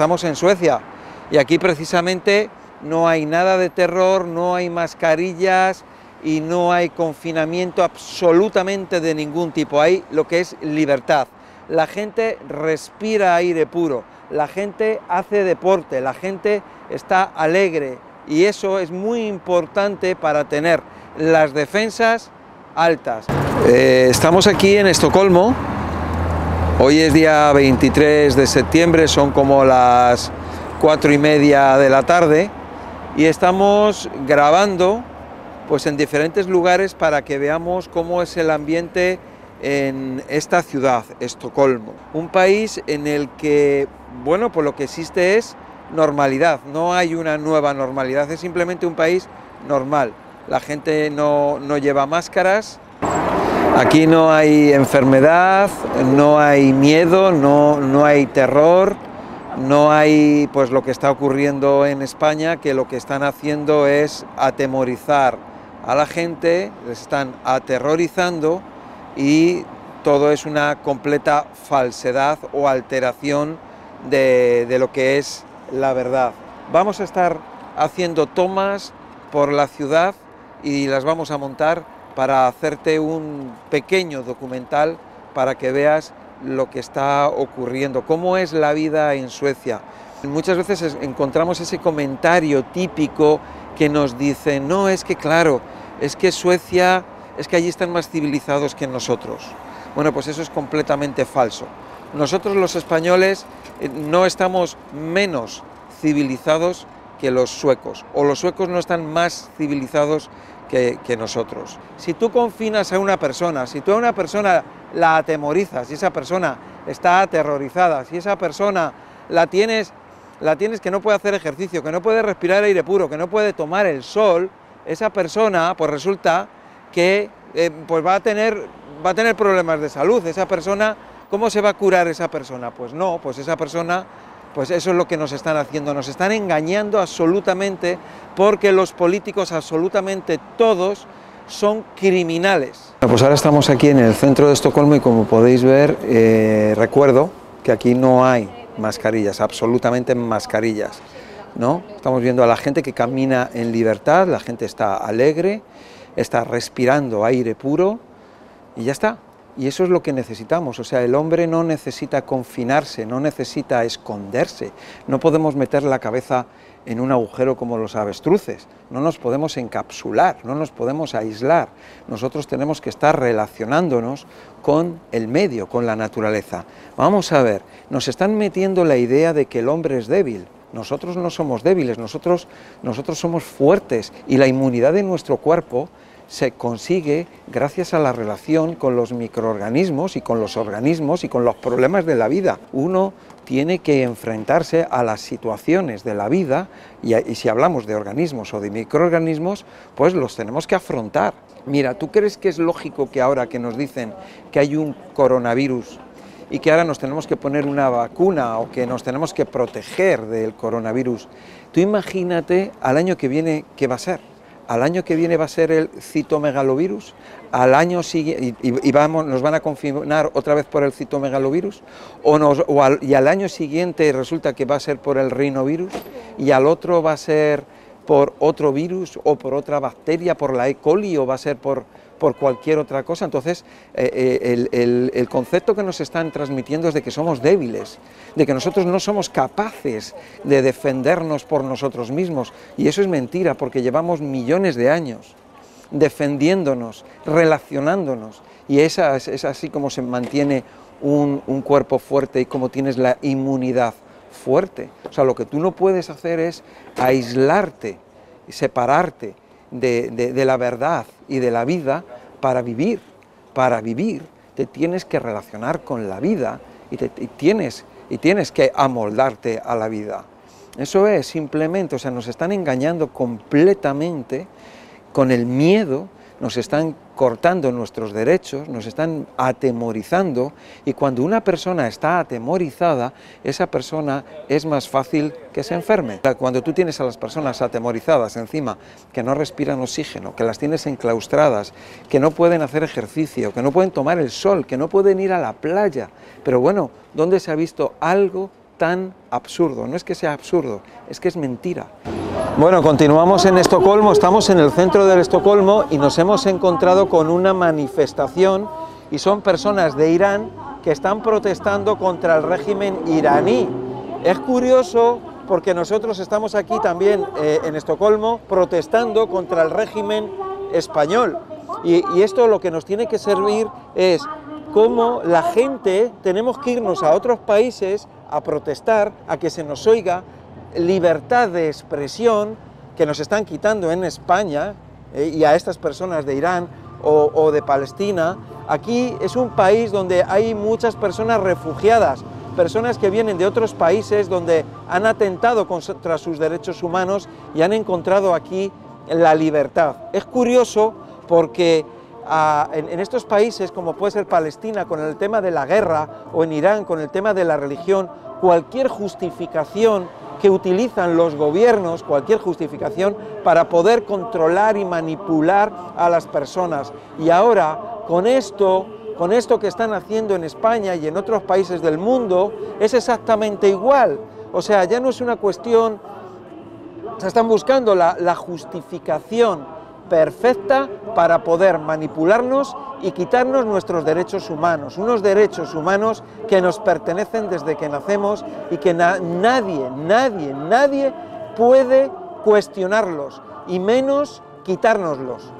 estamos en Suecia y aquí precisamente no hay nada de terror, no hay mascarillas y no hay confinamiento absolutamente de ningún tipo, hay lo que es libertad. La gente respira aire puro, la gente hace deporte, la gente está alegre y eso es muy importante para tener las defensas altas. Eh, estamos aquí en Estocolmo, hoy es día 23 de septiembre, son como las cuatro y media de la tarde y estamos grabando pues en diferentes lugares para que veamos cómo es el ambiente en esta ciudad, Estocolmo, un país en el que, bueno, pues lo que existe es normalidad, no hay una nueva normalidad, es simplemente un país normal. La gente no, no lleva máscaras, aquí no hay enfermedad, no hay miedo, no, no hay terror, no hay pues lo que está ocurriendo en España, que lo que están haciendo es atemorizar a la gente, les están aterrorizando y todo es una completa falsedad o alteración de, de lo que es la verdad. Vamos a estar haciendo tomas por la ciudad y las vamos a montar para hacerte un pequeño documental para que veas lo que está ocurriendo, cómo es la vida en Suecia. Muchas veces encontramos ese comentario típico que nos dice, no, es que claro, es que Suecia, es que allí están más civilizados que nosotros. Bueno, pues eso es completamente falso. Nosotros los españoles eh, no estamos menos civilizados que los suecos, o los suecos no están más civilizados que, nosotros. Si tú confinas a una persona, si tú a una persona la atemorizas, si esa persona está aterrorizada, si esa persona la tienes, la tienes que no puede hacer ejercicio, que no puede respirar aire puro, que no puede tomar el sol, esa persona pues resulta que eh, pues va a, tener, va a tener problemas de salud. Esa persona, ¿cómo se va a curar esa persona? Pues no, pues esa persona pues eso es lo que nos están haciendo, nos están engañando absolutamente porque los políticos absolutamente todos son criminales. Pues ahora estamos aquí en el centro de Estocolmo y como podéis ver, eh, recuerdo que aquí no hay mascarillas, absolutamente mascarillas. ¿no? Estamos viendo a la gente que camina en libertad, la gente está alegre, está respirando aire puro y ya está. Y eso es lo que necesitamos, o sea, el hombre no necesita confinarse, no necesita esconderse, no podemos meter la cabeza en un agujero como los avestruces, no nos podemos encapsular, no nos podemos aislar, nosotros tenemos que estar relacionándonos con el medio, con la naturaleza. Vamos a ver, nos están metiendo la idea de que el hombre es débil, nosotros no somos débiles, nosotros, nosotros somos fuertes y la inmunidad de nuestro cuerpo se consigue gracias a la relación con los microorganismos y con los organismos y con los problemas de la vida. Uno tiene que enfrentarse a las situaciones de la vida y, si hablamos de organismos o de microorganismos, pues los tenemos que afrontar. Mira, ¿tú crees que es lógico que ahora que nos dicen que hay un coronavirus y que ahora nos tenemos que poner una vacuna o que nos tenemos que proteger del coronavirus, tú imagínate al año que viene qué va a ser al año que viene va a ser el citomegalovirus, al año siguiente, y, nos van a confinar otra vez por el citomegalovirus, o, y al año siguiente resulta que va a ser por el rinovirus, y al otro va a ser por otro virus, o por otra bacteria, por la E. coli, o va a ser por por cualquier otra cosa. Entonces, eh, eh, el, el, concepto que nos están transmitiendo es de que somos débiles, de que nosotros no somos capaces de defendernos por nosotros mismos. Y eso es mentira, porque llevamos millones de años defendiéndonos, relacionándonos. Y esa, es, así como se mantiene un, un cuerpo fuerte y como tienes la inmunidad fuerte. O sea, lo que tú no puedes hacer es aislarte, separarte de, de, la verdad y de la vida para vivir. Para vivir te tienes que relacionar con la vida y, tienes, y tienes que amoldarte a la vida. Eso es simplemente, o sea, nos están engañando completamente con el miedo, nos están cortando nuestros derechos, nos están atemorizando y cuando una persona está atemorizada, esa persona es más fácil que se enferme. Cuando tú tienes a las personas atemorizadas encima, que no respiran oxígeno, que las tienes enclaustradas, que no pueden hacer ejercicio, que no pueden tomar el sol, que no pueden ir a la playa, pero bueno, ¿dónde se ha visto algo tan absurdo. No es que sea absurdo, es que es mentira. Bueno, continuamos en Estocolmo, estamos en el centro de Estocolmo y nos hemos encontrado con una manifestación y son personas de Irán que están protestando contra el régimen iraní. Es curioso porque nosotros estamos aquí también eh, en Estocolmo protestando contra el régimen español. Y, y esto lo que nos tiene que servir es cómo la gente tenemos que irnos a otros países a protestar, a que se nos oiga, libertad de expresión que nos están quitando en España eh, y a estas personas de Irán o, de Palestina. Aquí es un país donde hay muchas personas refugiadas, personas que vienen de otros países donde han atentado contra sus derechos humanos y han encontrado aquí la libertad. Es curioso porque a, en, en, estos países, como puede ser Palestina, con el tema de la guerra, o en Irán, con el tema de la religión, cualquier justificación que utilizan los gobiernos, cualquier justificación, para poder controlar y manipular a las personas. Y ahora, con esto, con esto que están haciendo en España y en otros países del mundo, es exactamente igual. O sea, ya no es una cuestión, se están buscando la, la justificación perfecta para poder manipularnos y quitarnos nuestros derechos humanos, unos derechos humanos que nos pertenecen desde que nacemos y que na nadie, nadie, nadie puede cuestionarlos y menos quitárnoslos.